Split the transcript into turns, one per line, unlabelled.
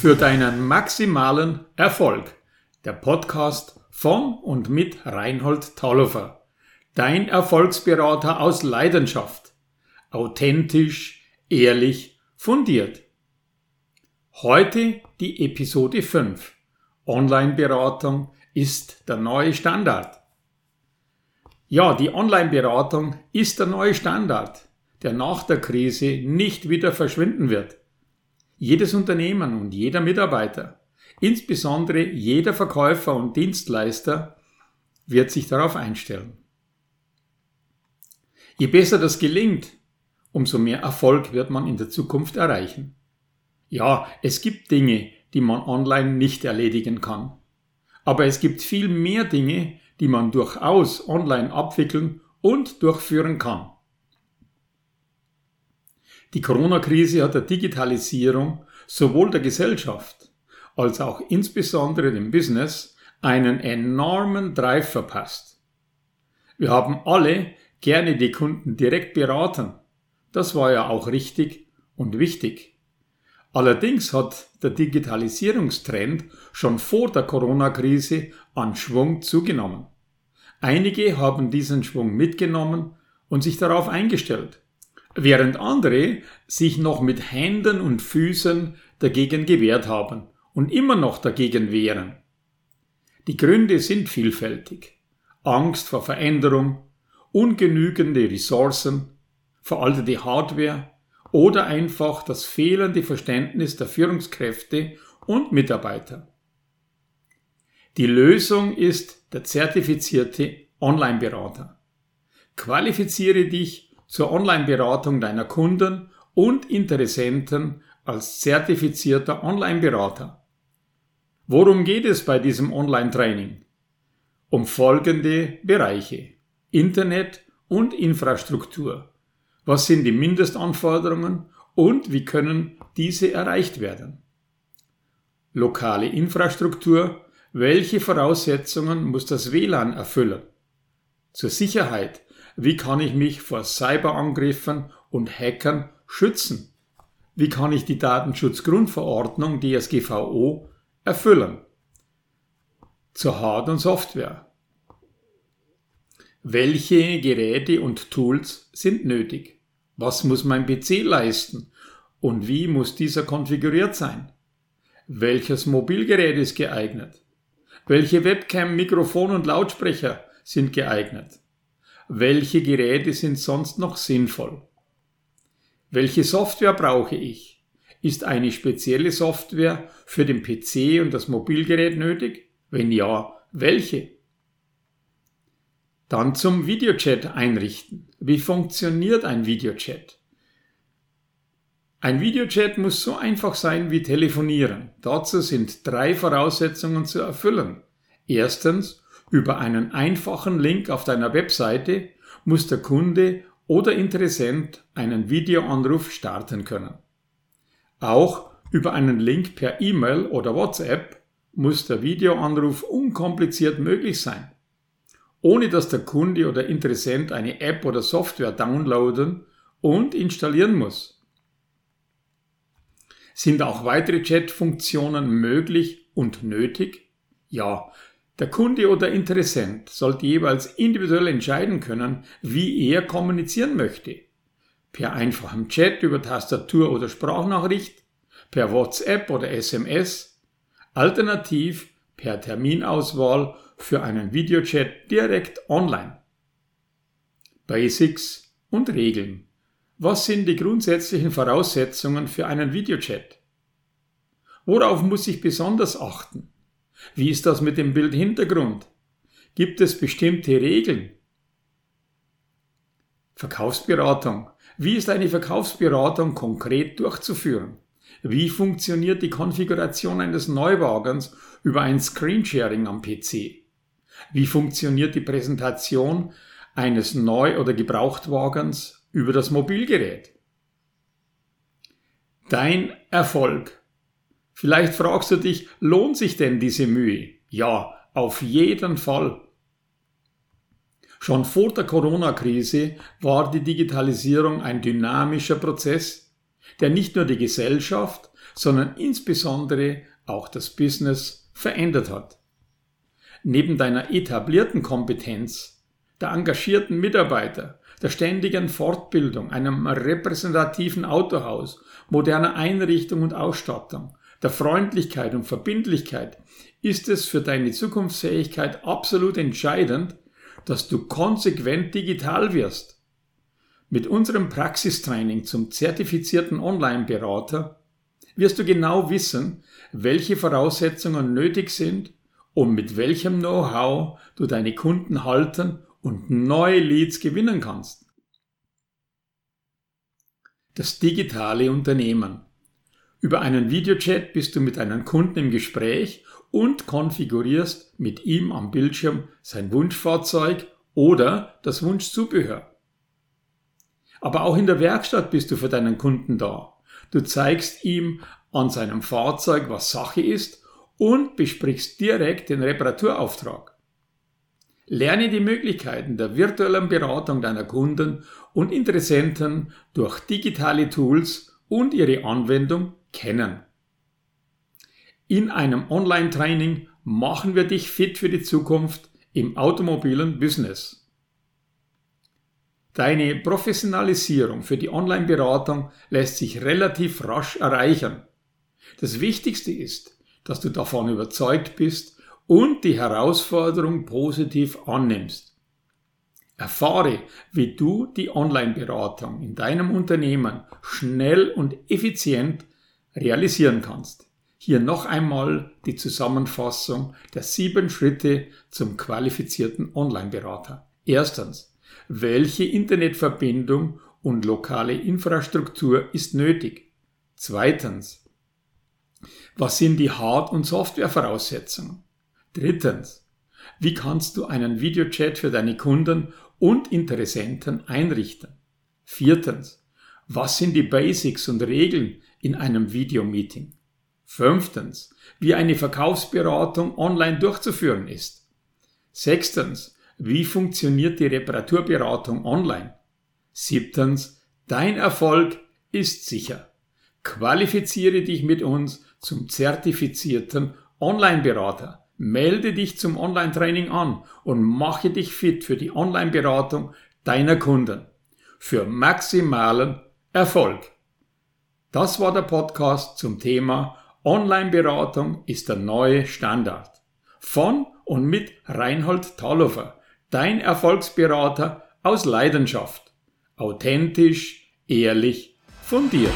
für deinen maximalen Erfolg. Der Podcast von und mit Reinhold Taulofer. Dein Erfolgsberater aus Leidenschaft. Authentisch, ehrlich, fundiert. Heute die Episode 5. Online-Beratung ist der neue Standard. Ja, die Online-Beratung ist der neue Standard, der nach der Krise nicht wieder verschwinden wird. Jedes Unternehmen und jeder Mitarbeiter, insbesondere jeder Verkäufer und Dienstleister, wird sich darauf einstellen. Je besser das gelingt, umso mehr Erfolg wird man in der Zukunft erreichen. Ja, es gibt Dinge, die man online nicht erledigen kann. Aber es gibt viel mehr Dinge, die man durchaus online abwickeln und durchführen kann. Die Corona-Krise hat der Digitalisierung sowohl der Gesellschaft als auch insbesondere dem Business einen enormen Drive verpasst. Wir haben alle gerne die Kunden direkt beraten. Das war ja auch richtig und wichtig. Allerdings hat der Digitalisierungstrend schon vor der Corona-Krise an Schwung zugenommen. Einige haben diesen Schwung mitgenommen und sich darauf eingestellt während andere sich noch mit Händen und Füßen dagegen gewehrt haben und immer noch dagegen wehren. Die Gründe sind vielfältig. Angst vor Veränderung, ungenügende Ressourcen, veraltete Hardware oder einfach das fehlende Verständnis der Führungskräfte und Mitarbeiter. Die Lösung ist der zertifizierte Online-Berater. Qualifiziere dich zur Online-Beratung deiner Kunden und Interessenten als zertifizierter Online-Berater. Worum geht es bei diesem Online-Training? Um folgende Bereiche. Internet und Infrastruktur. Was sind die Mindestanforderungen und wie können diese erreicht werden? Lokale Infrastruktur. Welche Voraussetzungen muss das WLAN erfüllen? Zur Sicherheit wie kann ich mich vor Cyberangriffen und Hackern schützen? Wie kann ich die Datenschutzgrundverordnung DSGVO erfüllen? Zur Hard- und Software. Welche Geräte und Tools sind nötig? Was muss mein PC leisten? Und wie muss dieser konfiguriert sein? Welches Mobilgerät ist geeignet? Welche Webcam, Mikrofon und Lautsprecher sind geeignet? Welche Geräte sind sonst noch sinnvoll? Welche Software brauche ich? Ist eine spezielle Software für den PC und das Mobilgerät nötig? Wenn ja, welche? Dann zum Videochat einrichten. Wie funktioniert ein Videochat? Ein Videochat muss so einfach sein wie telefonieren. Dazu sind drei Voraussetzungen zu erfüllen. Erstens, über einen einfachen Link auf deiner Webseite muss der Kunde oder Interessent einen Videoanruf starten können. Auch über einen Link per E-Mail oder WhatsApp muss der Videoanruf unkompliziert möglich sein, ohne dass der Kunde oder Interessent eine App oder Software downloaden und installieren muss. Sind auch weitere Chat-Funktionen möglich und nötig? Ja, der Kunde oder Interessent sollte jeweils individuell entscheiden können, wie er kommunizieren möchte. Per einfachem Chat über Tastatur oder Sprachnachricht, per WhatsApp oder SMS, alternativ per Terminauswahl für einen Videochat direkt online. Basics und Regeln. Was sind die grundsätzlichen Voraussetzungen für einen Videochat? Worauf muss ich besonders achten? Wie ist das mit dem Bildhintergrund? Gibt es bestimmte Regeln? Verkaufsberatung. Wie ist eine Verkaufsberatung konkret durchzuführen? Wie funktioniert die Konfiguration eines Neuwagens über ein Screensharing am PC? Wie funktioniert die Präsentation eines Neu- oder Gebrauchtwagens über das Mobilgerät? Dein Erfolg Vielleicht fragst du dich, lohnt sich denn diese Mühe? Ja, auf jeden Fall. Schon vor der Corona-Krise war die Digitalisierung ein dynamischer Prozess. der nicht nur die Gesellschaft, sondern insbesondere auch das Business verändert hat. Neben deiner etablierten Kompetenz, der engagierten Mitarbeiter, der ständigen Fortbildung, einem repräsentativen Autohaus, moderner Einrichtung und Ausstattung, der Freundlichkeit und Verbindlichkeit ist es für deine Zukunftsfähigkeit absolut entscheidend, dass du konsequent digital wirst. Mit unserem Praxistraining zum zertifizierten Online-Berater wirst du genau wissen, welche Voraussetzungen nötig sind, um mit welchem Know-how du deine Kunden halten und neue Leads gewinnen kannst. Das digitale Unternehmen. Über einen Videochat bist du mit deinem Kunden im Gespräch und konfigurierst mit ihm am Bildschirm sein Wunschfahrzeug oder das Wunschzubehör. Aber auch in der Werkstatt bist du für deinen Kunden da. Du zeigst ihm an seinem Fahrzeug, was Sache ist und besprichst direkt den Reparaturauftrag. Lerne die Möglichkeiten der virtuellen Beratung deiner Kunden und Interessenten durch digitale Tools und ihre Anwendung kennen. In einem Online-Training machen wir dich fit für die Zukunft im automobilen Business. Deine Professionalisierung für die Online-Beratung lässt sich relativ rasch erreichen. Das Wichtigste ist, dass du davon überzeugt bist und die Herausforderung positiv annimmst. Erfahre, wie du die Online-Beratung in deinem Unternehmen schnell und effizient realisieren kannst. Hier noch einmal die Zusammenfassung der sieben Schritte zum qualifizierten Online-Berater. Erstens, welche Internetverbindung und lokale Infrastruktur ist nötig? Zweitens, was sind die Hard- und Softwarevoraussetzungen? Drittens, wie kannst du einen Videochat für deine Kunden und Interessenten einrichten? Viertens, was sind die Basics und Regeln in einem Videomeeting? Fünftens, wie eine Verkaufsberatung online durchzuführen ist. Sechstens, wie funktioniert die Reparaturberatung online? Siebtens, dein Erfolg ist sicher. Qualifiziere dich mit uns zum zertifizierten Online-Berater. Melde dich zum Online-Training an und mache dich fit für die Online-Beratung deiner Kunden. Für maximalen Erfolg. Das war der Podcast zum Thema Online-Beratung ist der neue Standard. Von und mit Reinhold Talhofer, dein Erfolgsberater aus Leidenschaft. Authentisch, ehrlich, fundiert.